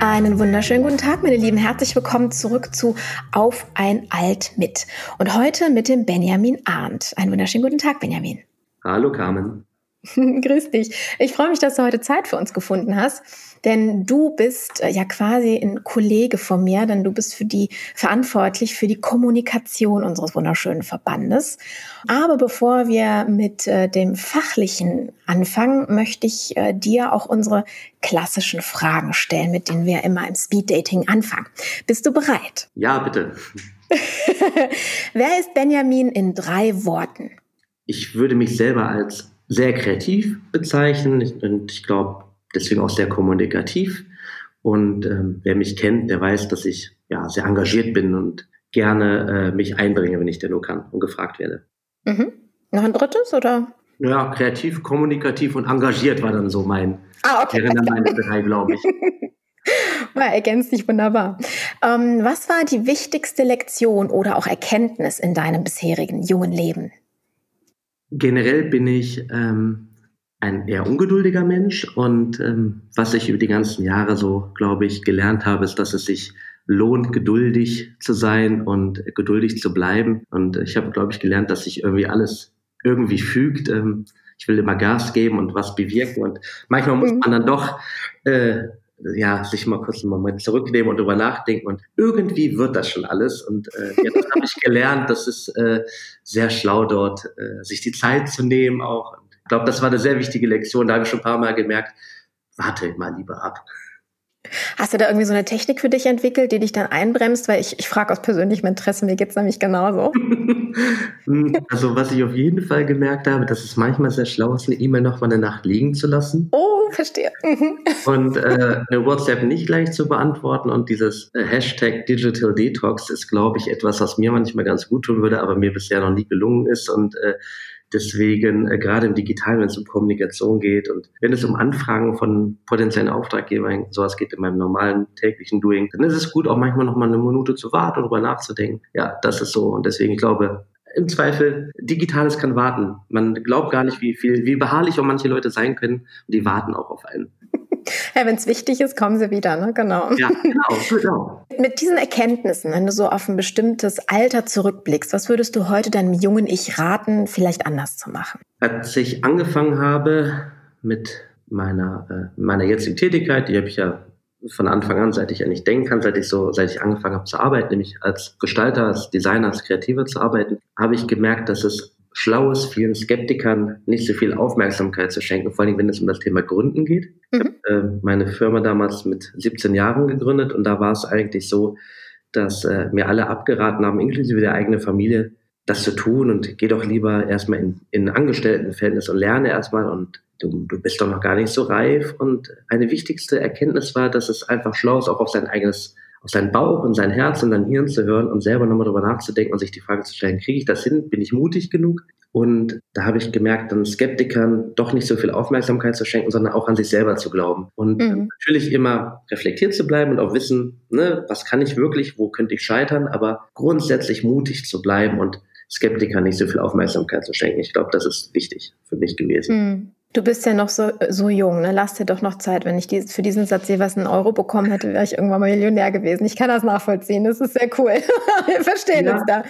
Einen wunderschönen guten Tag, meine Lieben. Herzlich willkommen zurück zu Auf ein Alt mit. Und heute mit dem Benjamin Arndt. Einen wunderschönen guten Tag, Benjamin. Hallo, Carmen. Grüß dich. Ich freue mich, dass du heute Zeit für uns gefunden hast, denn du bist äh, ja quasi ein Kollege von mir, denn du bist für die verantwortlich für die Kommunikation unseres wunderschönen Verbandes. Aber bevor wir mit äh, dem fachlichen anfangen, möchte ich äh, dir auch unsere klassischen Fragen stellen, mit denen wir immer im Speeddating anfangen. Bist du bereit? Ja, bitte. Wer ist Benjamin in drei Worten? Ich würde mich selber als sehr kreativ bezeichnen und ich glaube deswegen auch sehr kommunikativ. Und ähm, wer mich kennt, der weiß, dass ich ja sehr engagiert bin und gerne äh, mich einbringe, wenn ich denn nur kann und gefragt werde. Mhm. Noch ein drittes oder? Ja, kreativ, kommunikativ und engagiert war dann so mein, ah, okay. wären dann meine drei, glaube ich. Ja, ergänzt dich wunderbar. Ähm, was war die wichtigste Lektion oder auch Erkenntnis in deinem bisherigen jungen Leben? Generell bin ich ähm, ein eher ungeduldiger Mensch und ähm, was ich über die ganzen Jahre so, glaube ich, gelernt habe, ist, dass es sich lohnt, geduldig zu sein und geduldig zu bleiben. Und ich habe, glaube ich, gelernt, dass sich irgendwie alles irgendwie fügt. Ähm, ich will immer Gas geben und was bewirken und manchmal muss mhm. man dann doch äh, ja, sich mal kurz einen Moment zurücknehmen und drüber nachdenken und irgendwie wird das schon alles. Und äh, jetzt habe ich gelernt, dass es äh, sehr schlau dort, äh, sich die Zeit zu nehmen auch. Ich glaube, das war eine sehr wichtige Lektion. Da habe ich schon ein paar Mal gemerkt, warte mal lieber ab. Hast du da irgendwie so eine Technik für dich entwickelt, die dich dann einbremst? Weil ich, ich frage aus persönlichem Interesse, mir geht es nämlich genauso. also was ich auf jeden Fall gemerkt habe, dass es manchmal sehr schlau ist, eine E-Mail noch mal eine Nacht liegen zu lassen. Oh, verstehe. Mhm. und äh, eine WhatsApp nicht gleich zu beantworten und dieses äh, Hashtag Digital Detox ist, glaube ich, etwas, was mir manchmal ganz gut tun würde, aber mir bisher noch nie gelungen ist und äh, Deswegen, äh, gerade im Digitalen, wenn es um Kommunikation geht und wenn es um Anfragen von potenziellen Auftraggebern, sowas geht in meinem normalen täglichen Doing, dann ist es gut, auch manchmal noch mal eine Minute zu warten und darüber nachzudenken. Ja, das ist so. Und deswegen, ich glaube, im Zweifel, Digitales kann warten. Man glaubt gar nicht, wie viel, wie beharrlich auch manche Leute sein können. Und die warten auch auf einen. Ja, wenn es wichtig ist, kommen sie wieder, ne? Genau. Ja, genau, genau. Mit diesen Erkenntnissen, wenn du so auf ein bestimmtes Alter zurückblickst, was würdest du heute deinem jungen Ich raten, vielleicht anders zu machen? Als ich angefangen habe mit meiner, äh, meiner jetzigen Tätigkeit, die habe ich ja von Anfang an, seit ich ja nicht denken kann, seit ich so, seit ich angefangen habe zu arbeiten, nämlich als Gestalter, als Designer, als Kreativer zu arbeiten, habe ich gemerkt, dass es schlau ist, vielen Skeptikern nicht so viel Aufmerksamkeit zu schenken, vor allem wenn es um das Thema Gründen geht. Mhm. Ich habe äh, meine Firma damals mit 17 Jahren gegründet und da war es eigentlich so, dass äh, mir alle abgeraten haben, inklusive der eigenen Familie, das zu tun und geh doch lieber erstmal in, in Angestelltenverhältnis und lerne erstmal und du, du bist doch noch gar nicht so reif. Und eine wichtigste Erkenntnis war, dass es einfach schlau ist, auch auf sein eigenes auf seinen Bauch und sein Herz und sein Hirn zu hören und selber nochmal darüber nachzudenken und sich die Frage zu stellen, kriege ich das hin? Bin ich mutig genug? Und da habe ich gemerkt, dann Skeptikern doch nicht so viel Aufmerksamkeit zu schenken, sondern auch an sich selber zu glauben. Und mhm. natürlich immer reflektiert zu bleiben und auch wissen, ne, was kann ich wirklich, wo könnte ich scheitern, aber grundsätzlich mutig zu bleiben und Skeptikern nicht so viel Aufmerksamkeit zu schenken. Ich glaube, das ist wichtig für mich gewesen. Mhm. Du bist ja noch so, so jung, ne? Lass dir doch noch Zeit. Wenn ich die, für diesen Satz jeweils einen Euro bekommen hätte, wäre ich irgendwann mal Millionär gewesen. Ich kann das nachvollziehen. Das ist sehr cool. Wir verstehen ja. uns da.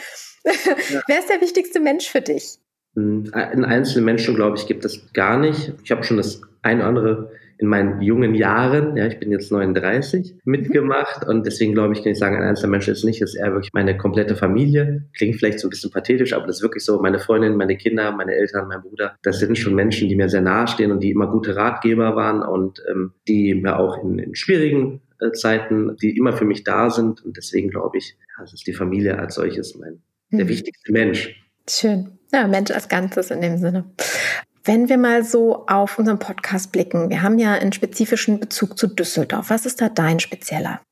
Ja. Wer ist der wichtigste Mensch für dich? Einen einzelnen Menschen, glaube ich, gibt es gar nicht. Ich habe schon das ein oder andere in meinen jungen Jahren, ja, ich bin jetzt 39, mitgemacht und deswegen glaube ich, kann ich sagen, ein einzelner Mensch ist nicht, ist eher wirklich meine komplette Familie. Klingt vielleicht so ein bisschen pathetisch, aber das ist wirklich so, meine Freundin, meine Kinder, meine Eltern, mein Bruder, das sind schon Menschen, die mir sehr nahe stehen und die immer gute Ratgeber waren und ähm, die mir auch in, in schwierigen äh, Zeiten, die immer für mich da sind und deswegen glaube ich, ja, das ist die Familie als solches mein, der mhm. wichtigste Mensch. Schön. Ja, Mensch als Ganzes in dem Sinne. Wenn wir mal so auf unseren Podcast blicken, wir haben ja einen spezifischen Bezug zu Düsseldorf. Was ist da dein spezieller?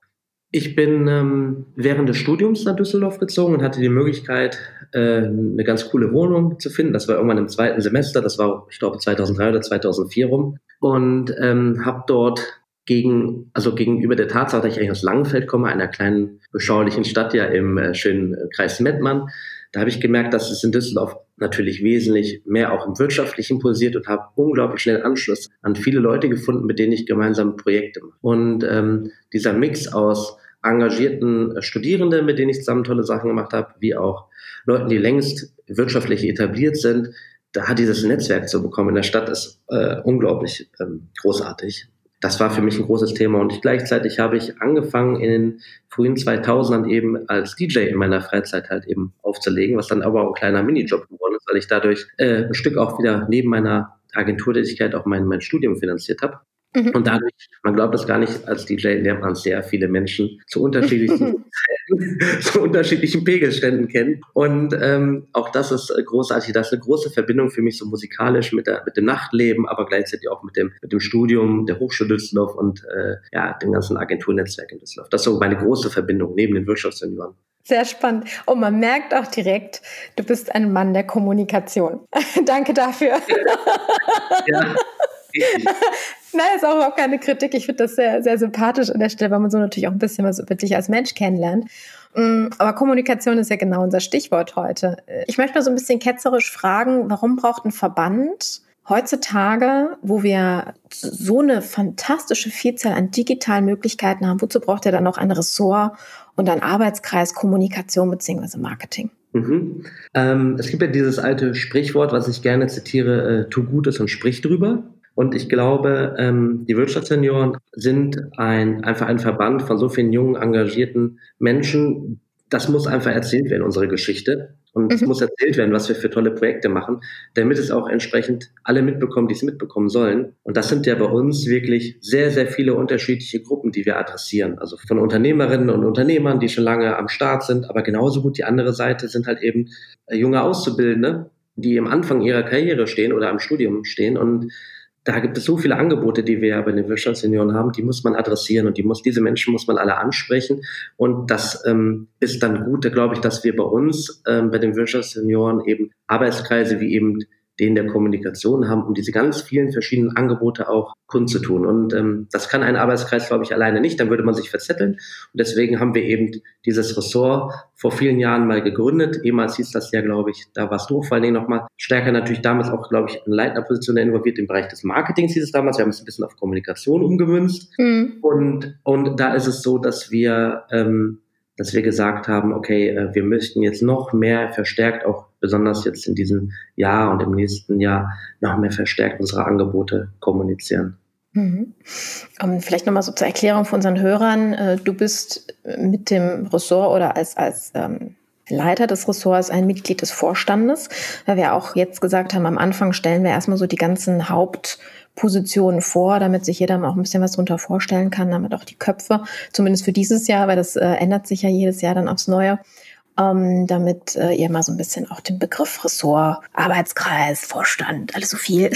Ich bin ähm, während des Studiums nach Düsseldorf gezogen und hatte die Möglichkeit, äh, eine ganz coole Wohnung zu finden. Das war irgendwann im zweiten Semester, das war, ich glaube, 2003 oder 2004 rum. Und ähm, habe dort gegen, also gegenüber der Tatsache, dass ich eigentlich aus Langenfeld komme, einer kleinen beschaulichen Stadt ja im äh, schönen Kreis Mettmann, da habe ich gemerkt, dass es in Düsseldorf natürlich wesentlich mehr auch im Wirtschaftlichen pulsiert und habe unglaublich schnell Anschluss an viele Leute gefunden, mit denen ich gemeinsam Projekte mache. Und ähm, dieser Mix aus engagierten Studierenden, mit denen ich zusammen tolle Sachen gemacht habe, wie auch Leuten, die längst wirtschaftlich etabliert sind, da hat dieses Netzwerk zu bekommen in der Stadt ist äh, unglaublich ähm, großartig das war für mich ein großes Thema. Und ich, gleichzeitig habe ich angefangen in den frühen 2000ern eben als DJ in meiner Freizeit halt eben aufzulegen, was dann aber auch ein kleiner Minijob geworden ist, weil ich dadurch äh, ein Stück auch wieder neben meiner Agenturtätigkeit auch mein, mein Studium finanziert habe. Mhm. Und dadurch, man glaubt das gar nicht, als DJ lernt man sehr viele Menschen zu unterschiedlichen zu unterschiedlichen Pegelständen kennen. Und ähm, auch das ist äh, großartig. Das ist eine große Verbindung für mich so musikalisch mit, der, mit dem Nachtleben, aber gleichzeitig auch mit dem, mit dem Studium der Hochschule Düsseldorf und äh, ja, dem ganzen Agenturnetzwerk in Düsseldorf. Das ist so meine große Verbindung neben den Wirtschaftssenioren. Sehr spannend. Und man merkt auch direkt, du bist ein Mann der Kommunikation. Danke dafür. ja. Nein, ist auch überhaupt keine Kritik. Ich finde das sehr, sehr sympathisch an der Stelle, weil man so natürlich auch ein bisschen was über dich als Mensch kennenlernt. Mm, aber Kommunikation ist ja genau unser Stichwort heute. Ich möchte mal so ein bisschen ketzerisch fragen, warum braucht ein Verband heutzutage, wo wir so eine fantastische Vielzahl an digitalen Möglichkeiten haben, wozu braucht er dann noch ein Ressort und ein Arbeitskreis Kommunikation bzw. Marketing? Mhm. Ähm, es gibt ja dieses alte Sprichwort, was ich gerne zitiere, äh, tu Gutes und sprich drüber. Und ich glaube, ähm, die Wirtschaftssenioren sind ein, einfach ein Verband von so vielen jungen, engagierten Menschen. Das muss einfach erzählt werden, unsere Geschichte. Und es mhm. muss erzählt werden, was wir für tolle Projekte machen, damit es auch entsprechend alle mitbekommen, die es mitbekommen sollen. Und das sind ja bei uns wirklich sehr, sehr viele unterschiedliche Gruppen, die wir adressieren. Also von Unternehmerinnen und Unternehmern, die schon lange am Start sind, aber genauso gut die andere Seite sind halt eben äh, junge Auszubildende, die am Anfang ihrer Karriere stehen oder am Studium stehen und da gibt es so viele Angebote, die wir ja bei den Wirtschaftssenioren haben, die muss man adressieren und die muss, diese Menschen muss man alle ansprechen. Und das ähm, ist dann gut, da glaube ich, dass wir bei uns ähm, bei den Wirtschaftssenioren eben Arbeitskreise wie eben den der Kommunikation haben, um diese ganz vielen verschiedenen Angebote auch kundzutun. Und ähm, das kann ein Arbeitskreis, glaube ich, alleine nicht, dann würde man sich verzetteln. Und deswegen haben wir eben dieses Ressort vor vielen Jahren mal gegründet. Ehemals hieß das ja, glaube ich, da warst du vor allen Dingen nochmal stärker natürlich damals auch, glaube ich, in leitender Position involviert im Bereich des Marketings hieß es damals. Wir haben es ein bisschen auf Kommunikation umgemünzt. Mhm. Und, und da ist es so, dass wir ähm, dass wir gesagt haben, okay, äh, wir möchten jetzt noch mehr verstärkt, auch besonders jetzt in diesem Jahr und im nächsten Jahr, noch mehr verstärkt unsere Angebote kommunizieren. Mhm. Ähm, vielleicht nochmal so zur Erklärung von unseren Hörern. Äh, du bist mit dem Ressort oder als, als ähm, Leiter des Ressorts ein Mitglied des Vorstandes, weil wir auch jetzt gesagt haben, am Anfang stellen wir erstmal so die ganzen Haupt- Positionen vor, damit sich jeder mal auch ein bisschen was darunter vorstellen kann, damit auch die Köpfe, zumindest für dieses Jahr, weil das äh, ändert sich ja jedes Jahr dann aufs Neue, ähm, damit äh, ihr mal so ein bisschen auch den Begriff Ressort, Arbeitskreis, Vorstand, alles so viel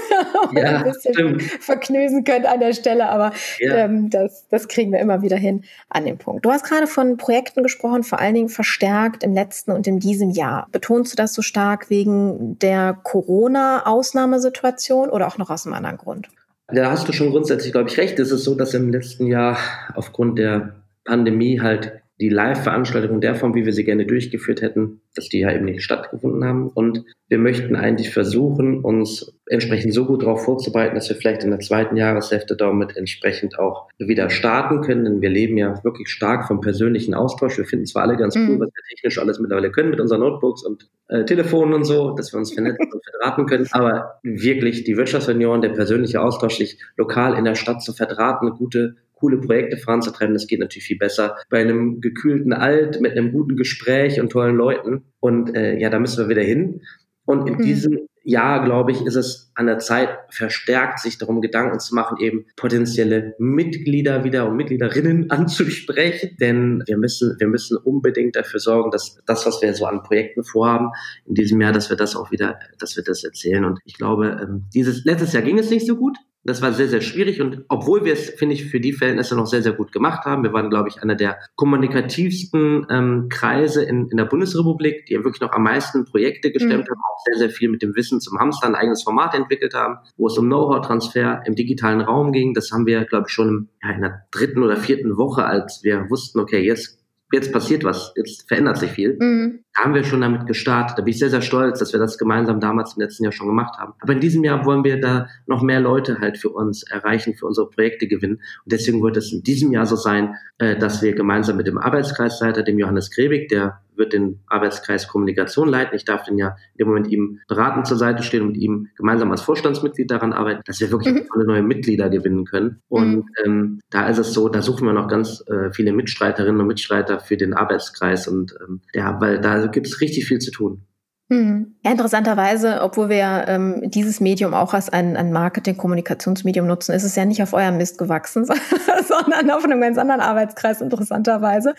ja, ein bisschen stimmt. verknösen könnt an der Stelle, aber ja. ähm, das, das kriegen wir immer wieder hin an dem Punkt. Du hast gerade von Projekten gesprochen, vor allen Dingen verstärkt im letzten und in diesem Jahr. Betonst du das so stark wegen der Corona-Ausnahmesituation oder auch noch aus einem anderen Grund? Da hast du schon grundsätzlich, glaube ich, recht. Es ist so, dass im letzten Jahr aufgrund der Pandemie halt die Live-Veranstaltungen der Form, wie wir sie gerne durchgeführt hätten, dass die ja eben nicht stattgefunden haben. Und wir möchten eigentlich versuchen, uns entsprechend so gut darauf vorzubereiten, dass wir vielleicht in der zweiten Jahreshälfte damit entsprechend auch wieder starten können. Denn wir leben ja wirklich stark vom persönlichen Austausch. Wir finden zwar alle ganz cool, mhm. was wir technisch alles mittlerweile können mit unseren Notebooks und äh, Telefonen und so, dass wir uns vernetzen und verdrahten können. Aber wirklich die Wirtschaftsunion, der persönliche Austausch, sich lokal in der Stadt zu verdrahten, gute coole Projekte voranzutreiben. Das geht natürlich viel besser bei einem gekühlten Alt mit einem guten Gespräch und tollen Leuten. Und äh, ja, da müssen wir wieder hin. Und in mhm. diesem Jahr, glaube ich, ist es an der Zeit, verstärkt sich darum Gedanken zu machen, eben potenzielle Mitglieder wieder und Mitgliederinnen anzusprechen. Denn wir müssen, wir müssen unbedingt dafür sorgen, dass das, was wir so an Projekten vorhaben, in diesem Jahr, dass wir das auch wieder, dass wir das erzählen. Und ich glaube, ähm, dieses, letztes Jahr ging es nicht so gut. Das war sehr, sehr schwierig und obwohl wir es, finde ich, für die Verhältnisse noch sehr, sehr gut gemacht haben. Wir waren, glaube ich, einer der kommunikativsten ähm, Kreise in, in der Bundesrepublik, die ja wirklich noch am meisten Projekte gestemmt mhm. haben, auch sehr, sehr viel mit dem Wissen zum Hamster ein eigenes Format entwickelt haben, wo es um Know-how-Transfer im digitalen Raum ging. Das haben wir, glaube ich, schon ja, in der dritten oder vierten Woche, als wir wussten, okay, jetzt jetzt passiert was, jetzt verändert sich viel. Mhm. Da haben wir schon damit gestartet. Da bin ich sehr, sehr stolz, dass wir das gemeinsam damals im letzten Jahr schon gemacht haben. Aber in diesem Jahr wollen wir da noch mehr Leute halt für uns erreichen, für unsere Projekte gewinnen. Und deswegen wird es in diesem Jahr so sein, äh, dass wir gemeinsam mit dem Arbeitskreisleiter, dem Johannes Grebig, der wird den Arbeitskreis Kommunikation leiten. Ich darf den ja dem Moment ihm beratend zur Seite stehen und mit ihm gemeinsam als Vorstandsmitglied daran arbeiten, dass wir wirklich mhm. alle neue Mitglieder gewinnen können. Und mhm. ähm, da ist es so, da suchen wir noch ganz äh, viele Mitstreiterinnen und Mitstreiter für den Arbeitskreis und ähm, ja, weil da gibt es richtig viel zu tun. Hm. Ja, interessanterweise, obwohl wir ähm, dieses Medium auch als ein, ein Marketing-Kommunikationsmedium nutzen, ist es ja nicht auf eurem Mist gewachsen, sondern auf einem ganz anderen Arbeitskreis, interessanterweise.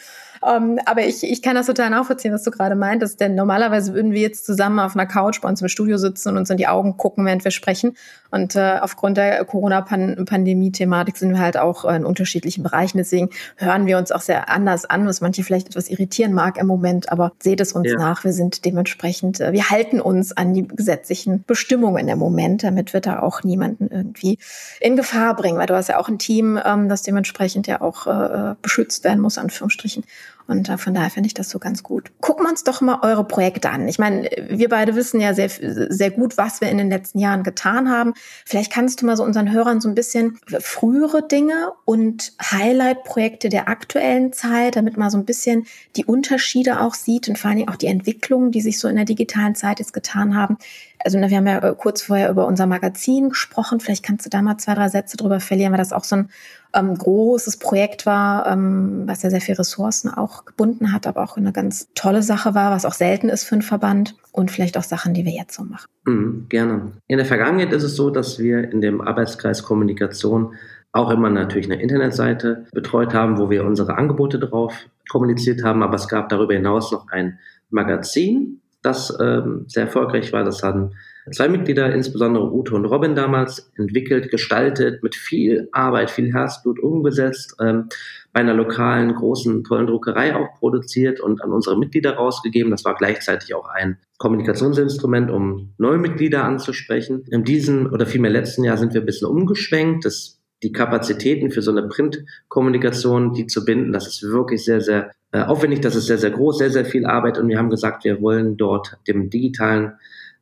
Ähm, aber ich, ich kann das total nachvollziehen, was du gerade meintest, denn normalerweise würden wir jetzt zusammen auf einer Couch bei uns im Studio sitzen und uns in die Augen gucken, während wir sprechen. Und äh, aufgrund der Corona-Pandemie-Thematik sind wir halt auch in unterschiedlichen Bereichen. Deswegen hören wir uns auch sehr anders an, was manche vielleicht etwas irritieren mag im Moment, aber seht es uns ja. nach. Wir sind dementsprechend, äh, wir halten uns an die gesetzlichen Bestimmungen im Moment, damit wir da auch niemanden irgendwie in Gefahr bringen, weil du hast ja auch ein Team, ähm, das dementsprechend ja auch äh, beschützt werden muss, Anführungsstrichen. Und äh, von daher finde ich das so ganz gut. Gucken wir uns doch mal eure Projekte an. Ich meine, wir beide wissen ja sehr, sehr gut, was wir in den letzten Jahren getan haben. Vielleicht kannst du mal so unseren Hörern so ein bisschen frühere Dinge und Highlight-Projekte der aktuellen Zeit, damit man so ein bisschen die Unterschiede auch sieht und vor allen Dingen auch die Entwicklungen, die sich so in der digitalen Zeit jetzt getan haben. Also wir haben ja äh, kurz vorher über unser Magazin gesprochen. Vielleicht kannst du da mal zwei, drei Sätze drüber verlieren, weil das auch so ein ähm, großes Projekt war, ähm, was ja sehr viel Ressourcen auch gebunden hat, aber auch eine ganz tolle Sache war, was auch selten ist für einen Verband und vielleicht auch Sachen, die wir jetzt so machen. Mhm, gerne. In der Vergangenheit ist es so, dass wir in dem Arbeitskreis Kommunikation auch immer natürlich eine Internetseite betreut haben, wo wir unsere Angebote drauf kommuniziert haben, aber es gab darüber hinaus noch ein Magazin, das ähm, sehr erfolgreich war. Das hatten zwei Mitglieder, insbesondere Ute und Robin damals, entwickelt, gestaltet, mit viel Arbeit, viel Herzblut umgesetzt, ähm, bei einer lokalen großen, tollen Druckerei auch produziert und an unsere Mitglieder rausgegeben. Das war gleichzeitig auch ein Kommunikationsinstrument, um neue Mitglieder anzusprechen. In diesem oder vielmehr letzten Jahr sind wir ein bisschen umgeschwenkt. Das die Kapazitäten für so eine Printkommunikation, die zu binden, das ist wirklich sehr, sehr äh, aufwendig, das ist sehr, sehr groß, sehr, sehr viel Arbeit und wir haben gesagt, wir wollen dort dem digitalen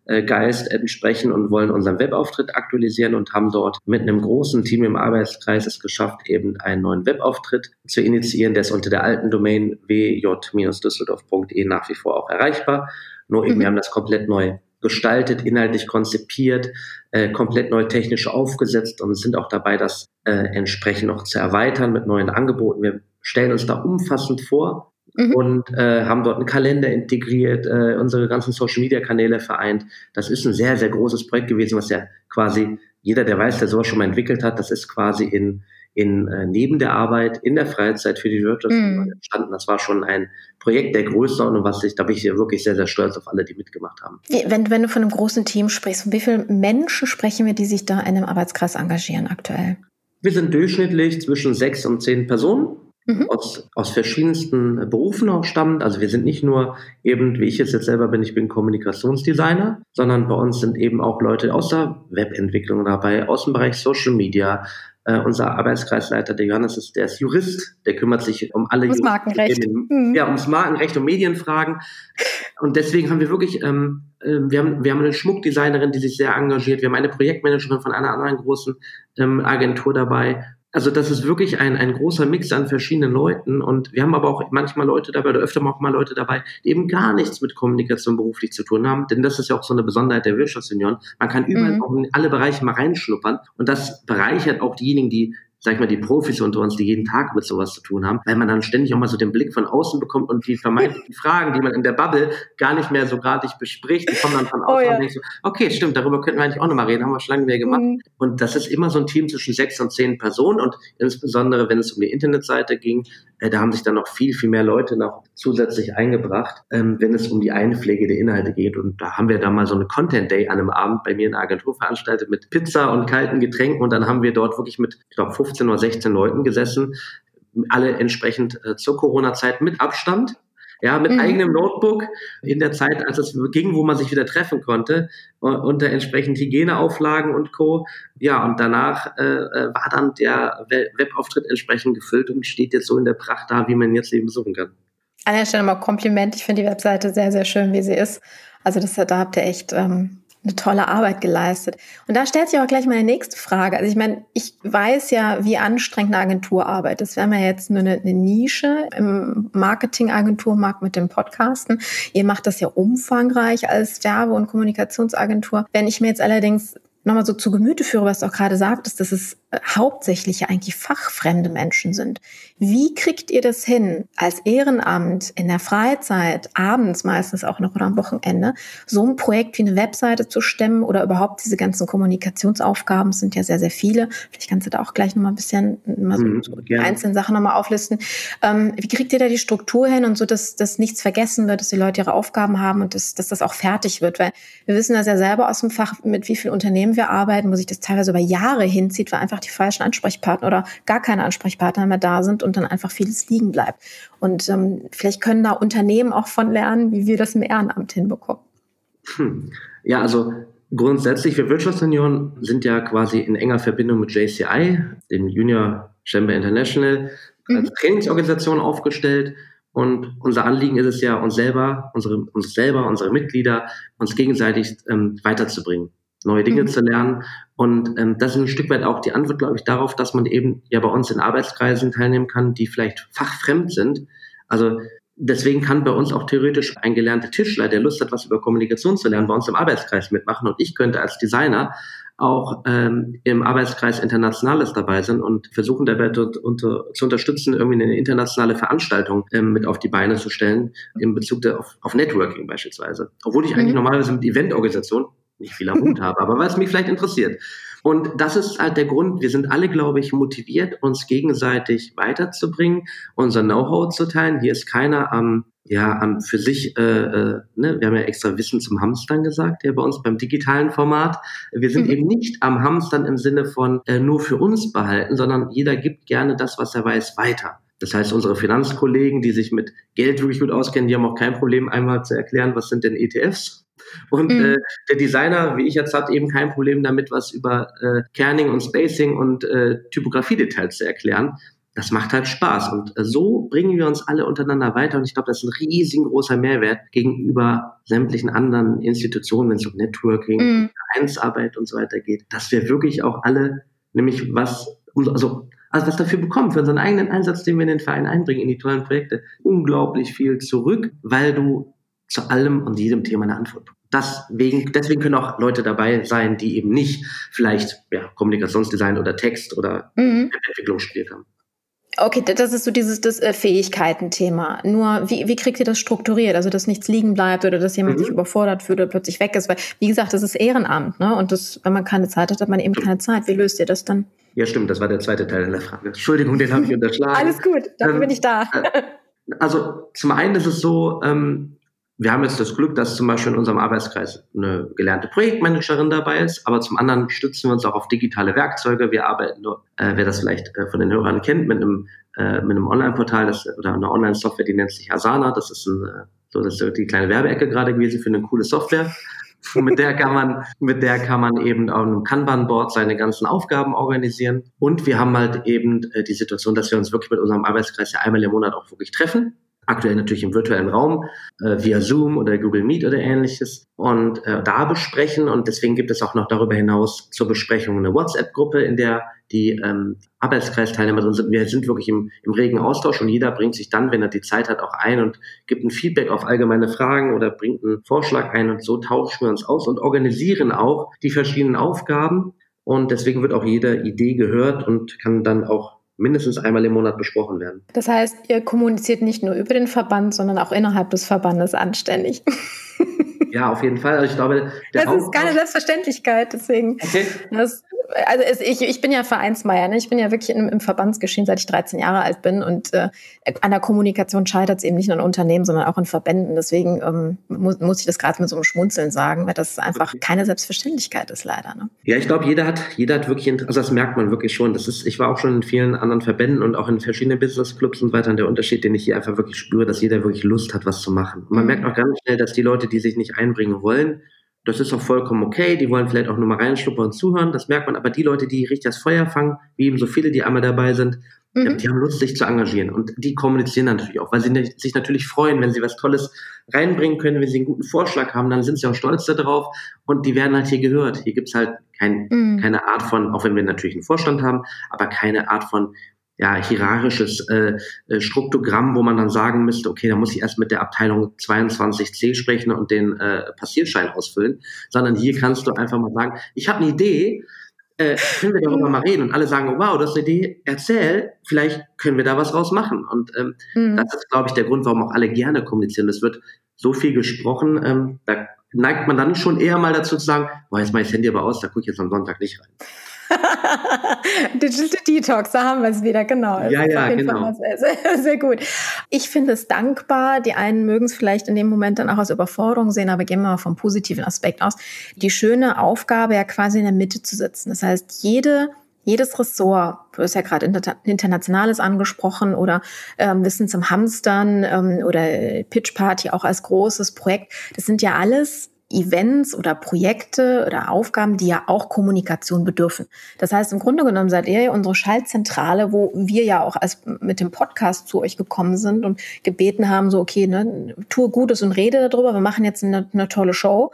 Geist entsprechen und wollen unseren Webauftritt aktualisieren und haben dort mit einem großen Team im Arbeitskreis es geschafft, eben einen neuen Webauftritt zu initiieren. Der ist unter der alten Domain wj-düsseldorf.de nach wie vor auch erreichbar. Nur eben, mhm. wir haben das komplett neu gestaltet, inhaltlich konzipiert, äh, komplett neu technisch aufgesetzt und sind auch dabei, das äh, entsprechend noch zu erweitern mit neuen Angeboten. Wir stellen uns da umfassend vor, mhm. und äh, haben dort einen Kalender integriert, äh, unsere ganzen Social-Media-Kanäle vereint. Das ist ein sehr, sehr großes Projekt gewesen, was ja quasi jeder, der weiß, der sowas schon mal entwickelt hat, das ist quasi in, in äh, neben der Arbeit, in der Freizeit für die Wirtschaft mhm. entstanden. Das war schon ein Projekt der Größenordnung, was ich, da bin ich wirklich sehr, sehr stolz auf alle, die mitgemacht haben. Wenn, wenn du von einem großen Team sprichst, von wie vielen Menschen sprechen wir, die sich da in einem Arbeitskreis engagieren aktuell? Wir sind durchschnittlich zwischen sechs und zehn Personen mhm. aus, aus verschiedensten Berufen auch stammt. Also wir sind nicht nur eben, wie ich es jetzt selber bin, ich bin Kommunikationsdesigner, sondern bei uns sind eben auch Leute aus der Webentwicklung dabei, aus dem Bereich Social Media. Äh, unser Arbeitskreisleiter, der Johannes, ist, der ist Jurist, der kümmert sich um alle ums Markenrecht. mhm. Ja, ums Markenrecht und Medienfragen. Und deswegen haben wir wirklich, ähm, äh, wir, haben, wir haben eine Schmuckdesignerin, die sich sehr engagiert. Wir haben eine Projektmanagerin von einer anderen großen ähm, Agentur dabei. Also das ist wirklich ein, ein großer Mix an verschiedenen Leuten und wir haben aber auch manchmal Leute dabei oder öfter auch mal Leute dabei, die eben gar nichts mit Kommunikation beruflich zu tun haben, denn das ist ja auch so eine Besonderheit der Wirtschaftsunion. Man kann überall mhm. auch in alle Bereiche mal reinschnuppern und das bereichert auch diejenigen, die sag ich mal, die Profis unter uns, die jeden Tag mit sowas zu tun haben, weil man dann ständig auch mal so den Blick von außen bekommt und die vermeintlichen Fragen, die man in der Bubble gar nicht mehr so gratis bespricht, die kommen dann von oh außen oh, ja. und denkt so, okay, stimmt, darüber könnten wir eigentlich auch nochmal reden, haben wir schon lange mehr gemacht. Mhm. Und das ist immer so ein Team zwischen sechs und zehn Personen und insbesondere, wenn es um die Internetseite ging, da haben sich dann noch viel, viel mehr Leute noch zusätzlich eingebracht, ähm, wenn es um die Einpflege der Inhalte geht. Und da haben wir da mal so eine Content Day an einem Abend bei mir in der Agentur veranstaltet mit Pizza und kalten Getränken. Und dann haben wir dort wirklich mit, ich glaube, 15 oder 16 Leuten gesessen, alle entsprechend äh, zur Corona-Zeit mit Abstand ja, mit mhm. eigenem Notebook in der Zeit, als es ging, wo man sich wieder treffen konnte, unter entsprechend Hygieneauflagen und Co. Ja, und danach äh, äh, war dann der Webauftritt entsprechend gefüllt und steht jetzt so in der Pracht da, wie man jetzt eben besuchen kann. An der Stelle mal Kompliment. Ich finde die Webseite sehr, sehr schön, wie sie ist. Also das, da habt ihr echt ähm, eine tolle Arbeit geleistet. Und da stellt sich auch gleich meine nächste Frage. Also ich meine, ich weiß ja, wie anstrengend eine Agenturarbeit ist. Wir haben ja jetzt nur eine, eine Nische im Marketingagenturmarkt mit dem Podcasten. Ihr macht das ja umfangreich als Werbe- und Kommunikationsagentur. Wenn ich mir jetzt allerdings nochmal so zu Gemüte führe, was du auch gerade sagtest, dass es äh, hauptsächlich ja eigentlich fachfremde Menschen sind. Wie kriegt ihr das hin, als Ehrenamt in der Freizeit, abends meistens auch noch oder am Wochenende, so ein Projekt wie eine Webseite zu stemmen oder überhaupt diese ganzen Kommunikationsaufgaben sind ja sehr, sehr viele. Vielleicht kannst du da auch gleich nochmal ein bisschen mal so, mhm, so die einzelnen Sachen nochmal auflisten. Ähm, wie kriegt ihr da die Struktur hin und so, dass, dass nichts vergessen wird, dass die Leute ihre Aufgaben haben und dass, dass das auch fertig wird? Weil wir wissen das ja selber aus dem Fach, mit wie vielen Unternehmen wir arbeiten, wo sich das teilweise über Jahre hinzieht, weil einfach die falschen Ansprechpartner oder gar keine Ansprechpartner mehr da sind und dann einfach vieles liegen bleibt. Und ähm, vielleicht können da Unternehmen auch von lernen, wie wir das im Ehrenamt hinbekommen. Hm. Ja, also grundsätzlich, wir Wirtschaftsunion sind ja quasi in enger Verbindung mit JCI, dem Junior Chamber International, als mhm. Trainingsorganisation aufgestellt. Und unser Anliegen ist es ja, uns selber, unsere, uns selber, unsere Mitglieder, uns gegenseitig ähm, weiterzubringen neue Dinge mhm. zu lernen. Und ähm, das ist ein Stück weit auch die Antwort, glaube ich, darauf, dass man eben ja bei uns in Arbeitskreisen teilnehmen kann, die vielleicht fachfremd sind. Also deswegen kann bei uns auch theoretisch ein gelernter Tischler, der Lust hat, was über Kommunikation zu lernen, bei uns im Arbeitskreis mitmachen. Und ich könnte als Designer auch ähm, im Arbeitskreis Internationales dabei sein und versuchen dabei dort unter, zu unterstützen, irgendwie eine internationale Veranstaltung ähm, mit auf die Beine zu stellen, in Bezug auf, auf Networking beispielsweise. Obwohl ich mhm. eigentlich normalerweise mit Eventorganisation nicht viel am Hut habe, aber was mich vielleicht interessiert. Und das ist halt der Grund, wir sind alle, glaube ich, motiviert, uns gegenseitig weiterzubringen, unser Know-how zu teilen. Hier ist keiner am, ja, am für sich, äh, äh, ne, wir haben ja extra Wissen zum Hamstern gesagt, ja, bei uns beim digitalen Format. Wir sind mhm. eben nicht am Hamstern im Sinne von äh, nur für uns behalten, sondern jeder gibt gerne das, was er weiß, weiter. Das heißt, unsere Finanzkollegen, die sich mit Geld wirklich gut auskennen, die haben auch kein Problem, einmal zu erklären, was sind denn ETFs? Und mhm. äh, der Designer, wie ich jetzt hat, eben kein Problem damit, was über äh, Kerning und Spacing und äh, Typografiedetails zu erklären. Das macht halt Spaß. Und äh, so bringen wir uns alle untereinander weiter. Und ich glaube, das ist ein riesengroßer Mehrwert gegenüber sämtlichen anderen Institutionen, wenn es um Networking, mhm. Vereinsarbeit und so weiter geht, dass wir wirklich auch alle, nämlich was, also also was dafür bekommen, für unseren eigenen Einsatz, den wir in den Verein einbringen, in die tollen Projekte, unglaublich viel zurück, weil du zu allem und jedem Thema eine Antwort Deswegen, deswegen können auch Leute dabei sein, die eben nicht vielleicht ja, Kommunikationsdesign oder Text oder mhm. Entwicklung studiert haben. Okay, das ist so dieses das äh, Fähigkeiten-Thema. Nur, wie, wie kriegt ihr das strukturiert? Also, dass nichts liegen bleibt oder dass jemand mhm. sich überfordert fühlt oder plötzlich weg ist. Weil, wie gesagt, das ist Ehrenamt, ne? Und das, wenn man keine Zeit hat, hat man eben keine Zeit. Wie löst ihr das dann? Ja, stimmt, das war der zweite Teil der Frage. Entschuldigung, den habe ich unterschlagen. Alles gut, dafür ähm, bin ich da. Äh, also, zum einen ist es so, ähm, wir haben jetzt das Glück, dass zum Beispiel in unserem Arbeitskreis eine gelernte Projektmanagerin dabei ist, aber zum anderen stützen wir uns auch auf digitale Werkzeuge. Wir arbeiten nur, äh, wer das vielleicht äh, von den Hörern kennt, mit einem, äh, mit einem Online-Portal oder einer Online-Software, die nennt sich Asana. Das ist ein, äh, so das ist die kleine Werbeecke gerade gewesen für eine coole Software. Und mit der kann man, mit der kann man eben auf einem Kanban-Board seine ganzen Aufgaben organisieren. Und wir haben halt eben äh, die Situation, dass wir uns wirklich mit unserem Arbeitskreis ja einmal im Monat auch wirklich treffen aktuell natürlich im virtuellen Raum, äh, via Zoom oder Google Meet oder ähnliches und äh, da besprechen. Und deswegen gibt es auch noch darüber hinaus zur Besprechung eine WhatsApp-Gruppe, in der die ähm, Arbeitskreisteilnehmer drin sind. Wir sind wirklich im, im regen Austausch und jeder bringt sich dann, wenn er die Zeit hat, auch ein und gibt ein Feedback auf allgemeine Fragen oder bringt einen Vorschlag ein und so tauschen wir uns aus und organisieren auch die verschiedenen Aufgaben. Und deswegen wird auch jede Idee gehört und kann dann auch mindestens einmal im Monat besprochen werden. Das heißt, ihr kommuniziert nicht nur über den Verband, sondern auch innerhalb des Verbandes anständig. Ja, auf jeden Fall. Also ich glaube, das ist keine Selbstverständlichkeit, deswegen. Okay. Das, also es, ich, ich bin ja Vereinsmeier, ne? ich bin ja wirklich im, im Verbandsgeschehen, seit ich 13 Jahre alt bin und äh, an der Kommunikation scheitert es eben nicht nur in Unternehmen, sondern auch in Verbänden. Deswegen ähm, muss, muss ich das gerade mit so einem Schmunzeln sagen, weil das einfach okay. keine Selbstverständlichkeit ist leider. Ne? Ja, ich glaube, jeder hat, jeder hat wirklich, also das merkt man wirklich schon. Das ist, ich war auch schon in vielen anderen Verbänden und auch in verschiedenen Businessclubs und weiter. Und der Unterschied, den ich hier einfach wirklich spüre, dass jeder wirklich Lust hat, was zu machen. Und man mhm. merkt auch ganz schnell, dass die Leute, die sich nicht einbringen wollen, das ist auch vollkommen okay. Die wollen vielleicht auch nur mal reinschnuppern und zuhören. Das merkt man. Aber die Leute, die richtig das Feuer fangen, wie eben so viele, die einmal dabei sind, mhm. die haben Lust, sich zu engagieren. Und die kommunizieren natürlich auch, weil sie sich natürlich freuen, wenn sie was Tolles reinbringen können, wenn sie einen guten Vorschlag haben, dann sind sie auch stolz darauf und die werden halt hier gehört. Hier gibt's halt kein, mhm. keine Art von, auch wenn wir natürlich einen Vorstand haben, aber keine Art von ja, hierarchisches äh, äh, Struktogramm, wo man dann sagen müsste, okay, da muss ich erst mit der Abteilung 22c sprechen und den äh, Passierschein ausfüllen, sondern hier kannst du einfach mal sagen, ich habe eine Idee, äh, können wir darüber mal reden? Und alle sagen, wow, das ist eine Idee, erzähl, vielleicht können wir da was raus machen. Und ähm, mhm. das ist, glaube ich, der Grund, warum auch alle gerne kommunizieren. Es wird so viel gesprochen, ähm, da neigt man dann schon eher mal dazu zu sagen, boah, jetzt mach ich das Handy aber aus, da gucke ich jetzt am Sonntag nicht rein. Digital Detox, da haben wir es wieder, genau. Das ja, ja, genau. Sehr, sehr, sehr, gut. Ich finde es dankbar. Die einen mögen es vielleicht in dem Moment dann auch als Überforderung sehen, aber gehen wir mal vom positiven Aspekt aus. Die schöne Aufgabe, ja quasi in der Mitte zu sitzen. Das heißt, jede jedes Ressort, du hast ja gerade Internationales angesprochen oder ähm, Wissen zum Hamstern ähm, oder Pitch Party auch als großes Projekt, das sind ja alles Events oder Projekte oder Aufgaben, die ja auch Kommunikation bedürfen. Das heißt, im Grunde genommen seid ihr unsere Schaltzentrale, wo wir ja auch als mit dem Podcast zu euch gekommen sind und gebeten haben, so, okay, ne, tue Gutes und rede darüber, wir machen jetzt eine, eine tolle Show.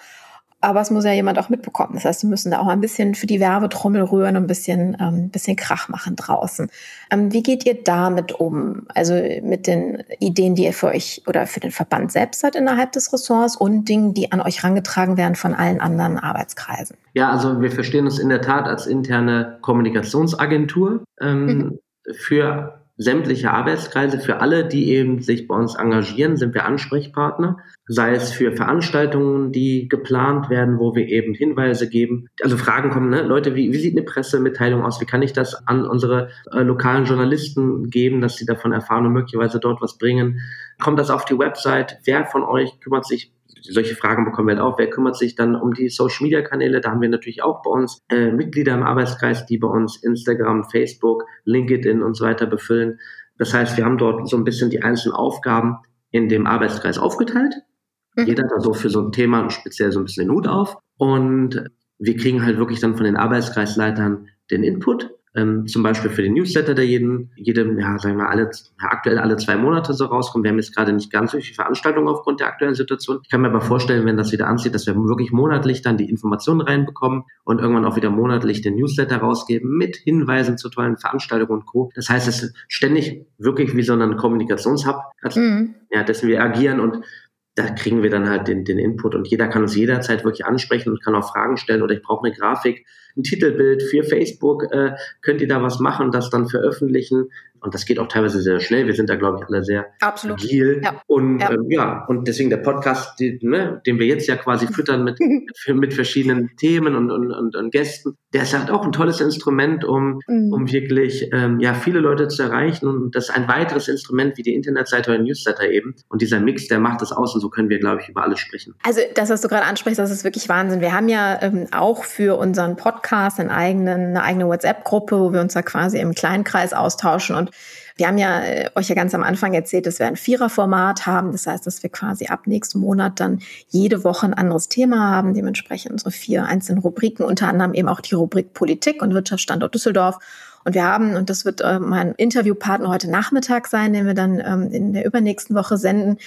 Aber es muss ja jemand auch mitbekommen. Das heißt, wir müssen da auch ein bisschen für die Werbetrommel rühren und ein bisschen, ähm, bisschen Krach machen draußen. Ähm, wie geht ihr damit um? Also mit den Ideen, die ihr für euch oder für den Verband selbst seid innerhalb des Ressorts und Dingen, die an euch rangetragen werden von allen anderen Arbeitskreisen? Ja, also wir verstehen uns in der Tat als interne Kommunikationsagentur ähm, mhm. für sämtliche Arbeitskreise, für alle, die eben sich bei uns engagieren, sind wir Ansprechpartner. Sei es für Veranstaltungen, die geplant werden, wo wir eben Hinweise geben. Also Fragen kommen, ne? Leute, wie, wie sieht eine Pressemitteilung aus? Wie kann ich das an unsere äh, lokalen Journalisten geben, dass sie davon erfahren und möglicherweise dort was bringen? Kommt das auf die Website? Wer von euch kümmert sich solche Fragen bekommen wir halt auch. Wer kümmert sich dann um die Social Media Kanäle? Da haben wir natürlich auch bei uns äh, Mitglieder im Arbeitskreis, die bei uns Instagram, Facebook, LinkedIn und so weiter befüllen. Das heißt, wir haben dort so ein bisschen die einzelnen Aufgaben in dem Arbeitskreis aufgeteilt. Mhm. Jeder hat da so für so ein Thema speziell so ein bisschen den Hut auf. Und wir kriegen halt wirklich dann von den Arbeitskreisleitern den Input ähm, zum Beispiel für den Newsletter, der jeden, jedem, ja, sagen wir alle, ja, aktuell alle zwei Monate so rauskommt. Wir haben jetzt gerade nicht ganz so viele Veranstaltungen aufgrund der aktuellen Situation. Ich kann mir aber vorstellen, wenn das wieder anzieht, dass wir wirklich monatlich dann die Informationen reinbekommen und irgendwann auch wieder monatlich den Newsletter rausgeben mit Hinweisen zu tollen Veranstaltungen und Co. Das heißt, es ist ständig wirklich wie so ein Kommunikationshub, also, mhm. ja, dessen wir agieren und da kriegen wir dann halt den, den Input und jeder kann uns jederzeit wirklich ansprechen und kann auch Fragen stellen oder ich brauche eine Grafik ein Titelbild für Facebook, äh, könnt ihr da was machen, das dann veröffentlichen. Und das geht auch teilweise sehr schnell. Wir sind da, glaube ich, alle sehr Absolut. agil. Ja. Und ja. Ähm, ja, und deswegen der Podcast, die, ne, den wir jetzt ja quasi füttern mit, mit verschiedenen Themen und, und, und, und Gästen, der ist halt auch ein tolles Instrument, um, mhm. um wirklich ähm, ja, viele Leute zu erreichen. Und das ist ein weiteres Instrument wie die Internetseite oder Newsletter eben. Und dieser Mix, der macht das aus und so können wir, glaube ich, über alles sprechen. Also das, was du gerade ansprichst, das ist wirklich Wahnsinn. Wir haben ja ähm, auch für unseren Podcast einen eigenen, eine eigene WhatsApp-Gruppe, wo wir uns da quasi im Kleinkreis austauschen und wir haben ja äh, euch ja ganz am Anfang erzählt, dass wir ein Viererformat haben. Das heißt, dass wir quasi ab nächsten Monat dann jede Woche ein anderes Thema haben, dementsprechend unsere vier einzelnen Rubriken, unter anderem eben auch die Rubrik Politik und Wirtschaftsstandort Düsseldorf. Und wir haben, und das wird äh, mein Interviewpartner heute Nachmittag sein, den wir dann ähm, in der übernächsten Woche senden,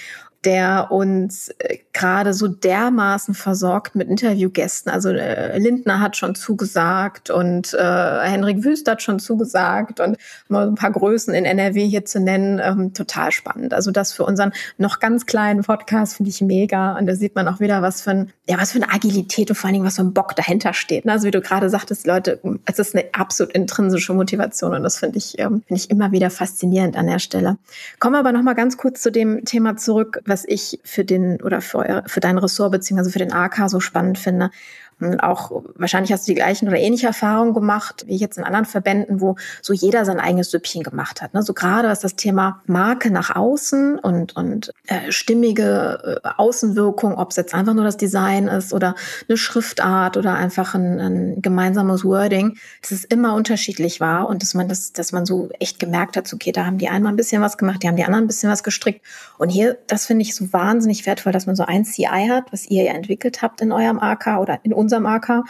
der uns äh, gerade so dermaßen versorgt mit Interviewgästen. Also äh, Lindner hat schon zugesagt und äh, Henrik Wüst hat schon zugesagt und mal ein paar Größen in NRW hier zu nennen, ähm, total spannend. Also das für unseren noch ganz kleinen Podcast finde ich mega und da sieht man auch wieder, was für ein, ja, was für eine Agilität und vor allen Dingen was für ein Bock dahinter steht. Ne? Also wie du gerade sagtest, Leute, es ist eine absolut intrinsische Motivation und das finde ich, ähm, finde ich immer wieder faszinierend an der Stelle. Kommen wir aber noch mal ganz kurz zu dem Thema zurück, was ich für den oder für, euer, für dein Ressort beziehungsweise für den AK so spannend finde. Und auch wahrscheinlich hast du die gleichen oder ähnliche Erfahrungen gemacht, wie jetzt in anderen Verbänden, wo so jeder sein eigenes Süppchen gemacht hat. Ne? So gerade was das Thema Marke nach außen und, und äh, stimmige äh, Außenwirkung, ob es jetzt einfach nur das Design ist oder eine Schriftart oder einfach ein, ein gemeinsames Wording, dass es immer unterschiedlich war und dass man das, dass man so echt gemerkt hat, okay, da haben die einen mal ein bisschen was gemacht, die haben die anderen ein bisschen was gestrickt. Und hier, das finde ich so wahnsinnig wertvoll, dass man so ein CI hat, was ihr ja entwickelt habt in eurem AK oder in AK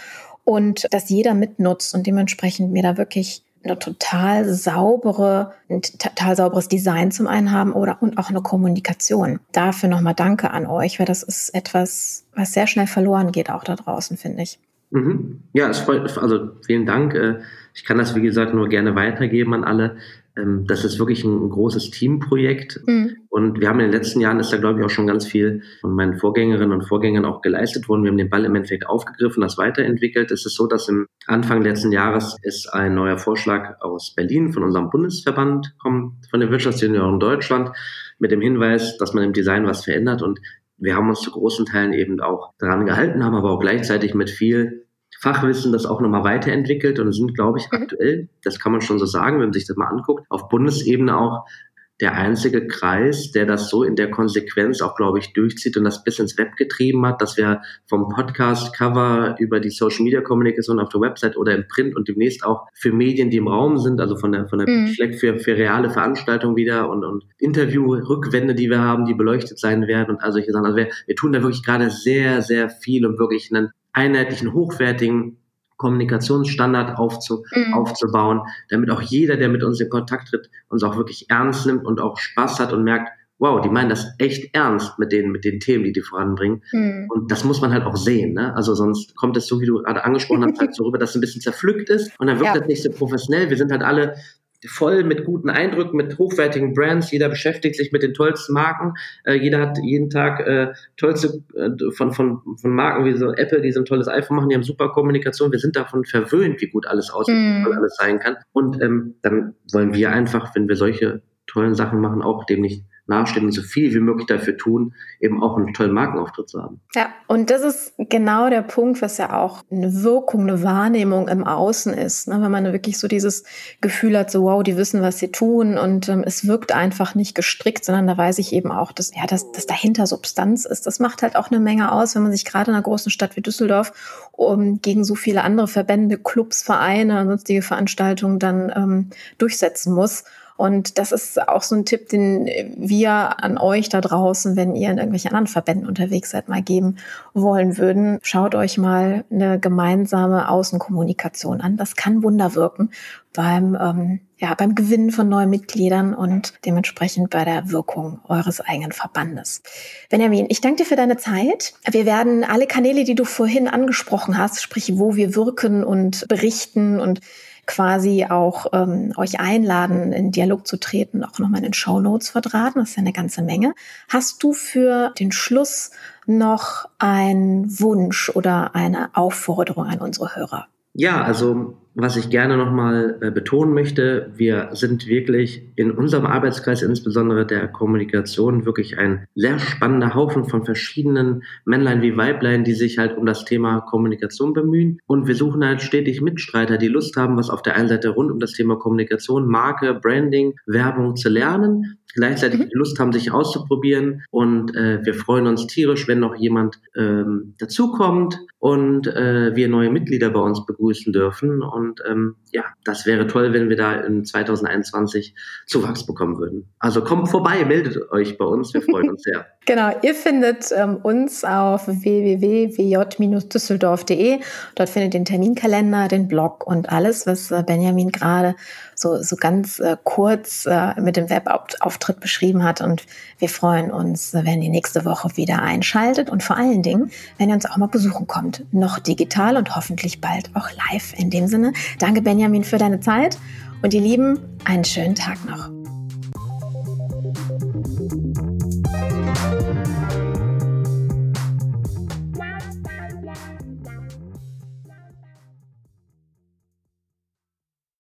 und dass jeder mitnutzt und dementsprechend mir da wirklich eine total saubere, ein total sauberes Design zum einen haben oder und auch eine Kommunikation. Dafür nochmal Danke an euch, weil das ist etwas, was sehr schnell verloren geht, auch da draußen, finde ich. Mhm. Ja, es freut, also vielen Dank. Ich kann das, wie gesagt, nur gerne weitergeben an alle. Ähm, das ist wirklich ein großes Teamprojekt. Mhm. Und wir haben in den letzten Jahren ist da, glaube ich, auch schon ganz viel von meinen Vorgängerinnen und Vorgängern auch geleistet worden. Wir haben den Ball im Endeffekt aufgegriffen, das weiterentwickelt. Es ist so, dass im Anfang letzten Jahres ist ein neuer Vorschlag aus Berlin von unserem Bundesverband kommt, von den Wirtschaftsjunioren Deutschland, mit dem Hinweis, dass man im Design was verändert. Und wir haben uns zu großen Teilen eben auch daran gehalten, haben aber auch gleichzeitig mit viel Fachwissen das auch nochmal weiterentwickelt und sind, glaube ich, mhm. aktuell, das kann man schon so sagen, wenn man sich das mal anguckt, auf Bundesebene auch der einzige Kreis, der das so in der Konsequenz auch, glaube ich, durchzieht und das bis ins Web getrieben hat, dass wir vom Podcast-Cover über die Social-Media-Kommunikation auf der Website oder im Print und demnächst auch für Medien, die im Raum sind, also von der, von der mhm. Für, für reale Veranstaltungen wieder und, und Interview-Rückwände, die wir haben, die beleuchtet sein werden und also ich sagen, also wir, wir tun da wirklich gerade sehr, sehr viel, um wirklich einen einheitlichen, hochwertigen Kommunikationsstandard aufzu, mhm. aufzubauen, damit auch jeder, der mit uns in Kontakt tritt, uns auch wirklich ernst nimmt und auch Spaß hat und merkt, wow, die meinen das echt ernst mit den, mit den Themen, die die voranbringen. Mhm. Und das muss man halt auch sehen. Ne? Also sonst kommt es so, wie du gerade angesprochen hast, halt so rüber, dass es ein bisschen zerpflückt ist und dann wirkt ja. das nicht so professionell. Wir sind halt alle voll mit guten Eindrücken, mit hochwertigen Brands. Jeder beschäftigt sich mit den tollsten Marken. Äh, jeder hat jeden Tag äh, tollste äh, von, von, von Marken wie so Apple, die so ein tolles iPhone machen, die haben super Kommunikation. Wir sind davon verwöhnt, wie gut alles aussieht, mm. wie toll alles sein kann. Und ähm, dann wollen wir einfach, wenn wir solche tollen Sachen machen, auch dem nicht und so viel wie möglich dafür tun, eben auch einen tollen Markenauftritt zu haben. Ja, und das ist genau der Punkt, was ja auch eine Wirkung, eine Wahrnehmung im Außen ist. Ne? Wenn man wirklich so dieses Gefühl hat, so wow, die wissen, was sie tun und ähm, es wirkt einfach nicht gestrickt, sondern da weiß ich eben auch, dass, ja, dass, dass dahinter Substanz ist. Das macht halt auch eine Menge aus, wenn man sich gerade in einer großen Stadt wie Düsseldorf um, gegen so viele andere Verbände, Clubs, Vereine und sonstige Veranstaltungen dann ähm, durchsetzen muss. Und das ist auch so ein Tipp, den wir an euch da draußen, wenn ihr in irgendwelchen anderen Verbänden unterwegs seid, mal geben wollen würden. Schaut euch mal eine gemeinsame Außenkommunikation an. Das kann Wunder wirken beim, ähm, ja, beim Gewinnen von neuen Mitgliedern und dementsprechend bei der Wirkung eures eigenen Verbandes. Benjamin, ich danke dir für deine Zeit. Wir werden alle Kanäle, die du vorhin angesprochen hast, sprich, wo wir wirken und berichten und quasi auch ähm, euch einladen, in Dialog zu treten, auch nochmal in den Show Notes verdrahten. Das ist ja eine ganze Menge. Hast du für den Schluss noch einen Wunsch oder eine Aufforderung an unsere Hörer? Ja, also was ich gerne nochmal äh, betonen möchte, wir sind wirklich in unserem Arbeitskreis, insbesondere der Kommunikation, wirklich ein sehr spannender Haufen von verschiedenen Männlein wie Weiblein, die sich halt um das Thema Kommunikation bemühen. Und wir suchen halt stetig Mitstreiter, die Lust haben, was auf der einen Seite rund um das Thema Kommunikation, Marke, Branding, Werbung zu lernen gleichzeitig mhm. Lust haben, sich auszuprobieren. Und äh, wir freuen uns tierisch, wenn noch jemand ähm, dazukommt und äh, wir neue Mitglieder bei uns begrüßen dürfen. Und und ähm, ja, das wäre toll, wenn wir da in 2021 Zuwachs bekommen würden. Also kommt vorbei, meldet euch bei uns, wir freuen uns sehr. Genau, ihr findet ähm, uns auf www.wj-düsseldorf.de. Dort findet ihr den Terminkalender, den Blog und alles, was äh, Benjamin gerade so, so ganz äh, kurz äh, mit dem Webauftritt beschrieben hat. Und wir freuen uns, wenn ihr nächste Woche wieder einschaltet und vor allen Dingen, wenn ihr uns auch mal besuchen kommt. Noch digital und hoffentlich bald auch live. In dem Sinne, danke Benjamin für deine Zeit und ihr Lieben, einen schönen Tag noch. Bye.